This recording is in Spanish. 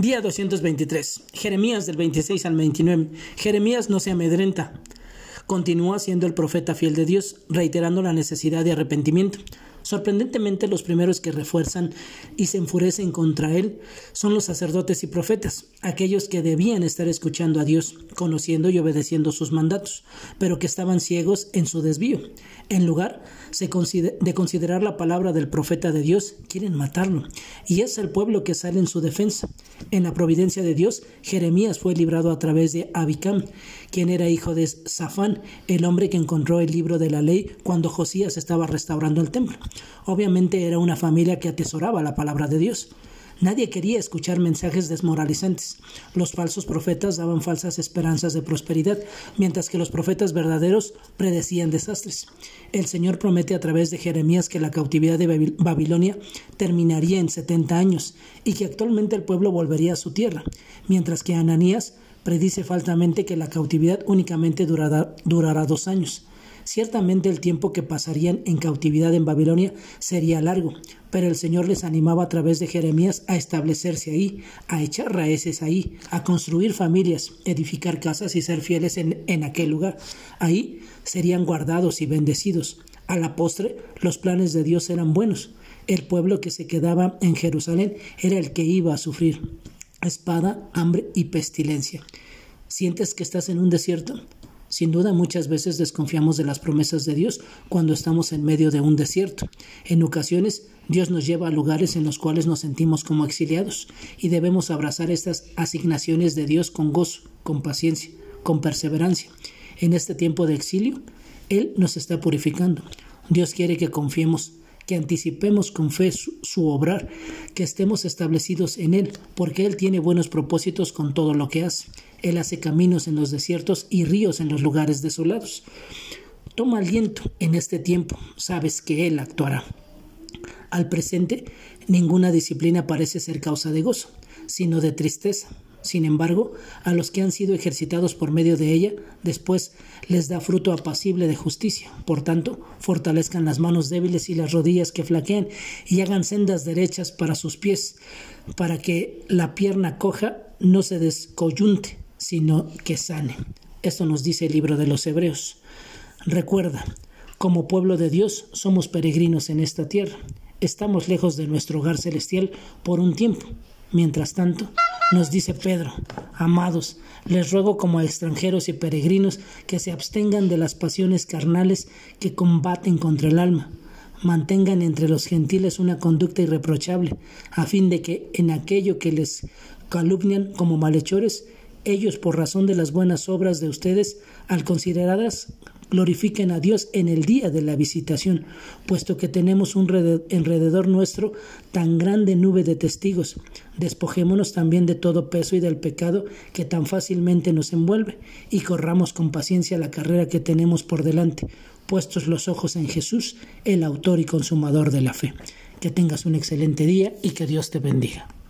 Día 223. Jeremías del 26 al 29. Jeremías no se amedrenta. Continúa siendo el profeta fiel de Dios, reiterando la necesidad de arrepentimiento. Sorprendentemente, los primeros que refuerzan y se enfurecen contra él son los sacerdotes y profetas, aquellos que debían estar escuchando a Dios, conociendo y obedeciendo sus mandatos, pero que estaban ciegos en su desvío. En lugar de considerar la palabra del profeta de Dios, quieren matarlo, y es el pueblo que sale en su defensa. En la providencia de Dios, Jeremías fue librado a través de Abicam, quien era hijo de Safán, el hombre que encontró el libro de la ley cuando Josías estaba restaurando el templo. Obviamente era una familia que atesoraba la palabra de Dios. Nadie quería escuchar mensajes desmoralizantes. Los falsos profetas daban falsas esperanzas de prosperidad, mientras que los profetas verdaderos predecían desastres. El Señor promete a través de Jeremías que la cautividad de Babilonia terminaría en 70 años y que actualmente el pueblo volvería a su tierra, mientras que Ananías predice falsamente que la cautividad únicamente durará, durará dos años. Ciertamente el tiempo que pasarían en cautividad en Babilonia sería largo, pero el Señor les animaba a través de Jeremías a establecerse ahí, a echar raíces ahí, a construir familias, edificar casas y ser fieles en, en aquel lugar. Ahí serían guardados y bendecidos. A la postre, los planes de Dios eran buenos. El pueblo que se quedaba en Jerusalén era el que iba a sufrir espada, hambre y pestilencia. ¿Sientes que estás en un desierto? Sin duda muchas veces desconfiamos de las promesas de Dios cuando estamos en medio de un desierto. En ocasiones Dios nos lleva a lugares en los cuales nos sentimos como exiliados y debemos abrazar estas asignaciones de Dios con gozo, con paciencia, con perseverancia. En este tiempo de exilio, Él nos está purificando. Dios quiere que confiemos que anticipemos con fe su, obrar, que estemos establecidos en Él, porque Él tiene buenos propósitos con todo lo que hace. Él hace caminos en los desiertos y ríos en los lugares desolados. Toma aliento en este tiempo, sabes que Él actuará. Al presente, ninguna disciplina parece ser causa de gozo, sino de tristeza. Sin embargo, a los que han sido ejercitados por medio de ella, después les da fruto apacible de justicia. Por tanto, fortalezcan las manos débiles y las rodillas que flaquean, y hagan sendas derechas para sus pies, para que la pierna coja no se descoyunte, sino que sane. Esto nos dice el libro de los Hebreos. Recuerda, como pueblo de Dios somos peregrinos en esta tierra. Estamos lejos de nuestro hogar celestial por un tiempo. Mientras tanto, nos dice Pedro, amados, les ruego como a extranjeros y peregrinos que se abstengan de las pasiones carnales que combaten contra el alma. Mantengan entre los gentiles una conducta irreprochable, a fin de que en aquello que les calumnian como malhechores, ellos por razón de las buenas obras de ustedes, al consideradas glorifiquen a Dios en el día de la visitación, puesto que tenemos un alrededor nuestro tan grande nube de testigos. Despojémonos también de todo peso y del pecado que tan fácilmente nos envuelve, y corramos con paciencia la carrera que tenemos por delante, puestos los ojos en Jesús, el autor y consumador de la fe. Que tengas un excelente día y que Dios te bendiga.